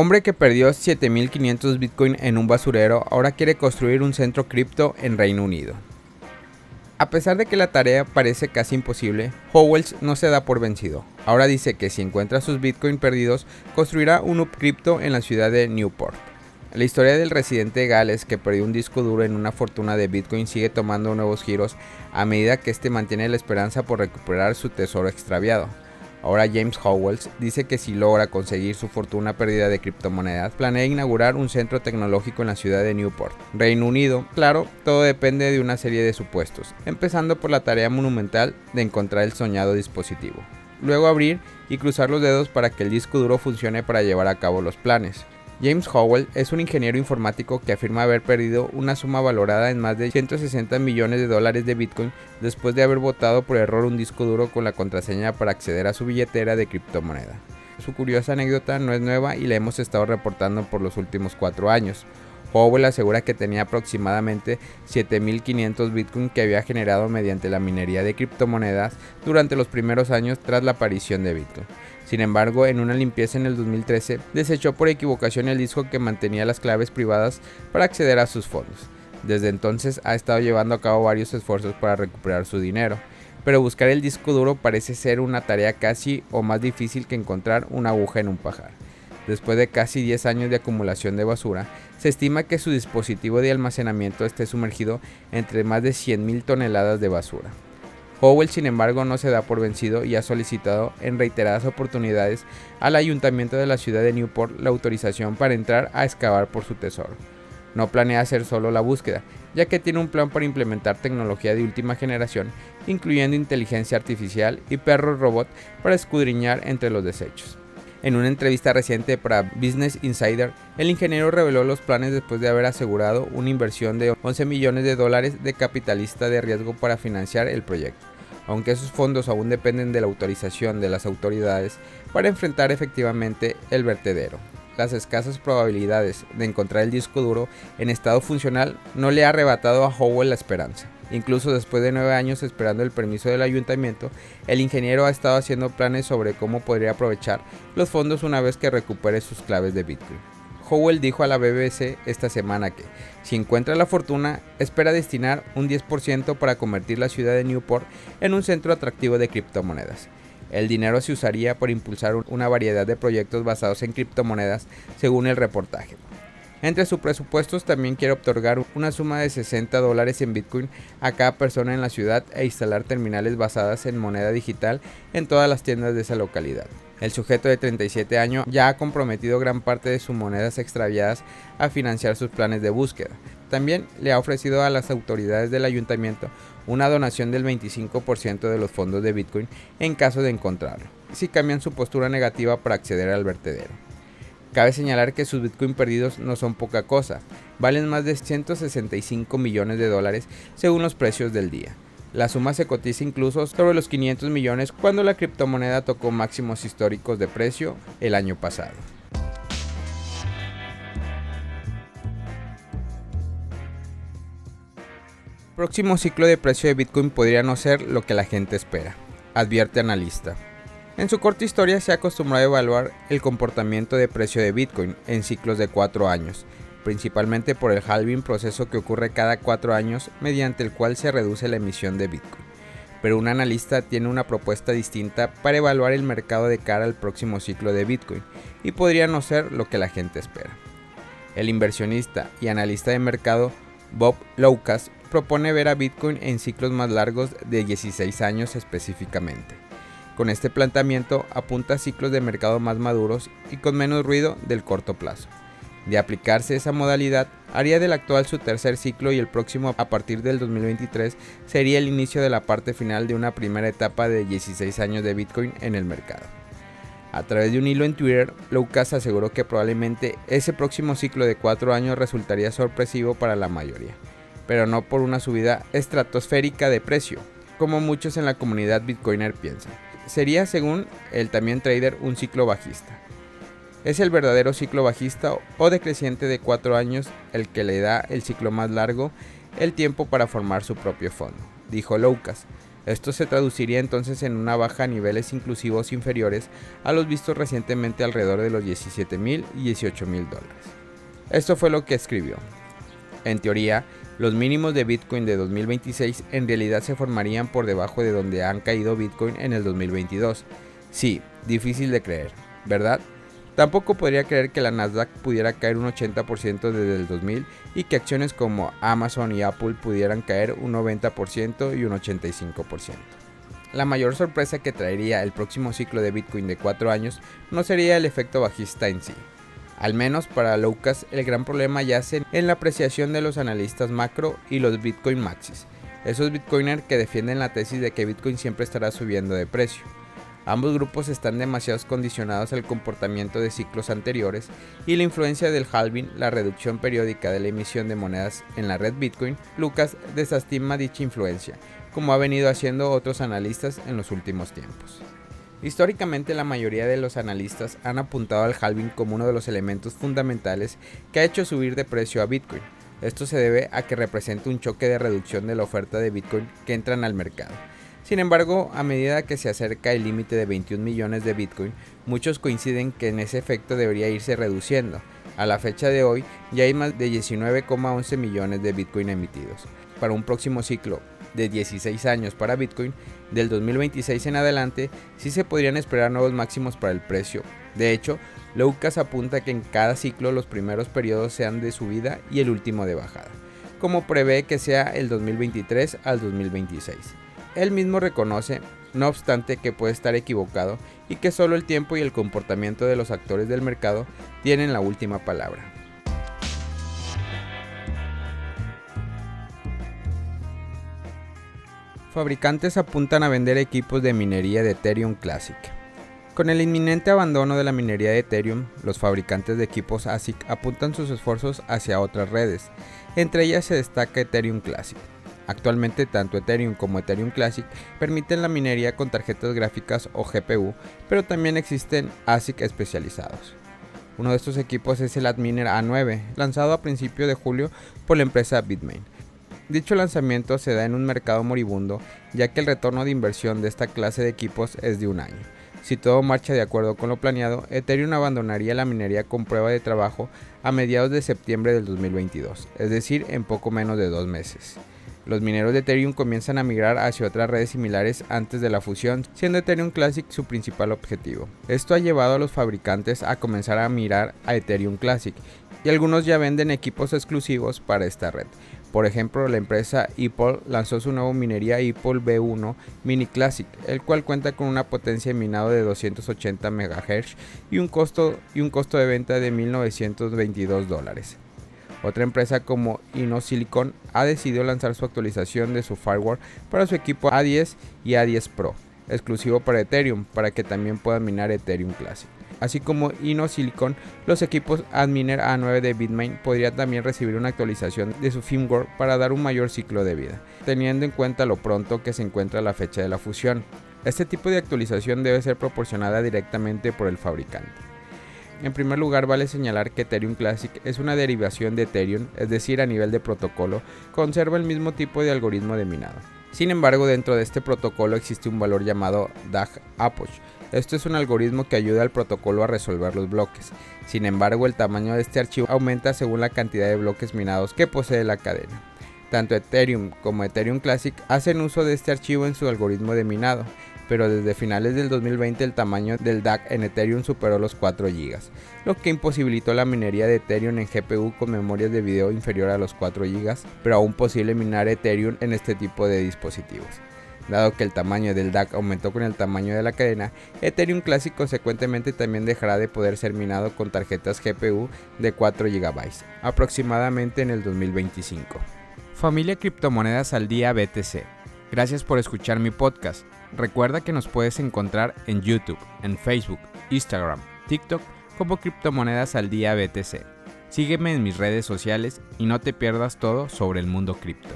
Hombre que perdió 7.500 Bitcoin en un basurero ahora quiere construir un centro cripto en Reino Unido. A pesar de que la tarea parece casi imposible, Howells no se da por vencido. Ahora dice que si encuentra sus Bitcoin perdidos, construirá un hub cripto en la ciudad de Newport. La historia del residente de Gales que perdió un disco duro en una fortuna de Bitcoin sigue tomando nuevos giros a medida que este mantiene la esperanza por recuperar su tesoro extraviado. Ahora James Howells dice que si logra conseguir su fortuna perdida de criptomonedas, planea inaugurar un centro tecnológico en la ciudad de Newport, Reino Unido. Claro, todo depende de una serie de supuestos, empezando por la tarea monumental de encontrar el soñado dispositivo. Luego abrir y cruzar los dedos para que el disco duro funcione para llevar a cabo los planes. James Howell es un ingeniero informático que afirma haber perdido una suma valorada en más de 160 millones de dólares de Bitcoin después de haber botado por error un disco duro con la contraseña para acceder a su billetera de criptomoneda. Su curiosa anécdota no es nueva y la hemos estado reportando por los últimos cuatro años. Howell asegura que tenía aproximadamente 7.500 Bitcoin que había generado mediante la minería de criptomonedas durante los primeros años tras la aparición de Bitcoin. Sin embargo, en una limpieza en el 2013, desechó por equivocación el disco que mantenía las claves privadas para acceder a sus fondos. Desde entonces ha estado llevando a cabo varios esfuerzos para recuperar su dinero, pero buscar el disco duro parece ser una tarea casi o más difícil que encontrar una aguja en un pajar. Después de casi 10 años de acumulación de basura, se estima que su dispositivo de almacenamiento esté sumergido entre más de 100.000 toneladas de basura. Howell, sin embargo, no se da por vencido y ha solicitado en reiteradas oportunidades al ayuntamiento de la ciudad de Newport la autorización para entrar a excavar por su tesoro. No planea hacer solo la búsqueda, ya que tiene un plan para implementar tecnología de última generación, incluyendo inteligencia artificial y perros robot para escudriñar entre los desechos. En una entrevista reciente para Business Insider, el ingeniero reveló los planes después de haber asegurado una inversión de 11 millones de dólares de capitalista de riesgo para financiar el proyecto, aunque esos fondos aún dependen de la autorización de las autoridades para enfrentar efectivamente el vertedero. Las escasas probabilidades de encontrar el disco duro en estado funcional no le ha arrebatado a Howell la esperanza. Incluso después de nueve años esperando el permiso del ayuntamiento, el ingeniero ha estado haciendo planes sobre cómo podría aprovechar los fondos una vez que recupere sus claves de Bitcoin. Howell dijo a la BBC esta semana que, si encuentra la fortuna, espera destinar un 10% para convertir la ciudad de Newport en un centro atractivo de criptomonedas. El dinero se usaría por impulsar una variedad de proyectos basados en criptomonedas, según el reportaje. Entre sus presupuestos también quiere otorgar una suma de 60 dólares en Bitcoin a cada persona en la ciudad e instalar terminales basadas en moneda digital en todas las tiendas de esa localidad. El sujeto de 37 años ya ha comprometido gran parte de sus monedas extraviadas a financiar sus planes de búsqueda. También le ha ofrecido a las autoridades del ayuntamiento una donación del 25% de los fondos de Bitcoin en caso de encontrarlo, si cambian su postura negativa para acceder al vertedero. Cabe señalar que sus Bitcoin perdidos no son poca cosa, valen más de 165 millones de dólares según los precios del día. La suma se cotiza incluso sobre los 500 millones cuando la criptomoneda tocó máximos históricos de precio el año pasado. Próximo ciclo de precio de Bitcoin podría no ser lo que la gente espera, advierte analista. En su corta historia se ha acostumbrado a evaluar el comportamiento de precio de Bitcoin en ciclos de 4 años, principalmente por el halving proceso que ocurre cada 4 años mediante el cual se reduce la emisión de Bitcoin. Pero un analista tiene una propuesta distinta para evaluar el mercado de cara al próximo ciclo de Bitcoin y podría no ser lo que la gente espera. El inversionista y analista de mercado Bob Loukas propone ver a Bitcoin en ciclos más largos de 16 años específicamente. Con este planteamiento apunta a ciclos de mercado más maduros y con menos ruido del corto plazo. De aplicarse esa modalidad, haría del actual su tercer ciclo y el próximo a partir del 2023 sería el inicio de la parte final de una primera etapa de 16 años de Bitcoin en el mercado. A través de un hilo en Twitter, Lucas aseguró que probablemente ese próximo ciclo de 4 años resultaría sorpresivo para la mayoría, pero no por una subida estratosférica de precio, como muchos en la comunidad Bitcoiner piensan sería, según el también trader, un ciclo bajista. Es el verdadero ciclo bajista o decreciente de 4 años el que le da el ciclo más largo, el tiempo para formar su propio fondo, dijo Lucas. Esto se traduciría entonces en una baja a niveles inclusivos inferiores a los vistos recientemente alrededor de los 17 mil y 18 mil dólares. Esto fue lo que escribió. En teoría, los mínimos de Bitcoin de 2026 en realidad se formarían por debajo de donde han caído Bitcoin en el 2022. Sí, difícil de creer, ¿verdad? Tampoco podría creer que la Nasdaq pudiera caer un 80% desde el 2000 y que acciones como Amazon y Apple pudieran caer un 90% y un 85%. La mayor sorpresa que traería el próximo ciclo de Bitcoin de 4 años no sería el efecto bajista en sí. Al menos para Lucas el gran problema yace en la apreciación de los analistas macro y los Bitcoin maxis, esos Bitcoiners que defienden la tesis de que Bitcoin siempre estará subiendo de precio. Ambos grupos están demasiado condicionados al comportamiento de ciclos anteriores y la influencia del halving, la reducción periódica de la emisión de monedas en la red Bitcoin, Lucas desestima dicha influencia, como ha venido haciendo otros analistas en los últimos tiempos. Históricamente la mayoría de los analistas han apuntado al halving como uno de los elementos fundamentales que ha hecho subir de precio a Bitcoin. Esto se debe a que representa un choque de reducción de la oferta de Bitcoin que entran al mercado sin embargo, a medida que se acerca el límite de 21 millones de Bitcoin, muchos coinciden que en ese efecto debería irse reduciendo. A la fecha de hoy ya hay más de 19,11 millones de Bitcoin emitidos. Para un próximo ciclo de 16 años para Bitcoin, del 2026 en adelante, sí se podrían esperar nuevos máximos para el precio. De hecho, Lucas apunta que en cada ciclo los primeros periodos sean de subida y el último de bajada, como prevé que sea el 2023 al 2026. Él mismo reconoce, no obstante, que puede estar equivocado y que solo el tiempo y el comportamiento de los actores del mercado tienen la última palabra. Fabricantes apuntan a vender equipos de minería de Ethereum Classic. Con el inminente abandono de la minería de Ethereum, los fabricantes de equipos ASIC apuntan sus esfuerzos hacia otras redes, entre ellas se destaca Ethereum Classic. Actualmente tanto Ethereum como Ethereum Classic permiten la minería con tarjetas gráficas o GPU, pero también existen ASIC especializados. Uno de estos equipos es el Adminer A9, lanzado a principios de julio por la empresa Bitmain. Dicho lanzamiento se da en un mercado moribundo, ya que el retorno de inversión de esta clase de equipos es de un año. Si todo marcha de acuerdo con lo planeado, Ethereum abandonaría la minería con prueba de trabajo a mediados de septiembre del 2022, es decir, en poco menos de dos meses. Los mineros de Ethereum comienzan a migrar hacia otras redes similares antes de la fusión, siendo Ethereum Classic su principal objetivo. Esto ha llevado a los fabricantes a comenzar a mirar a Ethereum Classic, y algunos ya venden equipos exclusivos para esta red. Por ejemplo, la empresa Ipol lanzó su nuevo minería Ipol B1 Mini Classic, el cual cuenta con una potencia de minado de 280 MHz y un costo, y un costo de venta de 1.922 dólares. Otra empresa como InnoSilicon ha decidido lanzar su actualización de su firewall para su equipo A10 y A10 Pro, exclusivo para Ethereum, para que también puedan minar Ethereum Classic. Así como InnoSilicon, los equipos Adminer A9 de Bitmain podrían también recibir una actualización de su firmware para dar un mayor ciclo de vida, teniendo en cuenta lo pronto que se encuentra la fecha de la fusión. Este tipo de actualización debe ser proporcionada directamente por el fabricante. En primer lugar, vale señalar que Ethereum Classic es una derivación de Ethereum, es decir, a nivel de protocolo, conserva el mismo tipo de algoritmo de minado. Sin embargo, dentro de este protocolo existe un valor llamado DAG APOCH. Esto es un algoritmo que ayuda al protocolo a resolver los bloques. Sin embargo, el tamaño de este archivo aumenta según la cantidad de bloques minados que posee la cadena. Tanto Ethereum como Ethereum Classic hacen uso de este archivo en su algoritmo de minado pero desde finales del 2020 el tamaño del DAC en Ethereum superó los 4 GB, lo que imposibilitó la minería de Ethereum en GPU con memorias de video inferior a los 4 GB, pero aún posible minar Ethereum en este tipo de dispositivos. Dado que el tamaño del DAC aumentó con el tamaño de la cadena, Ethereum Classic consecuentemente también dejará de poder ser minado con tarjetas GPU de 4 GB, aproximadamente en el 2025. Familia Criptomonedas al Día BTC. Gracias por escuchar mi podcast. Recuerda que nos puedes encontrar en YouTube, en Facebook, Instagram, TikTok como Criptomonedas al Día BTC. Sígueme en mis redes sociales y no te pierdas todo sobre el mundo cripto.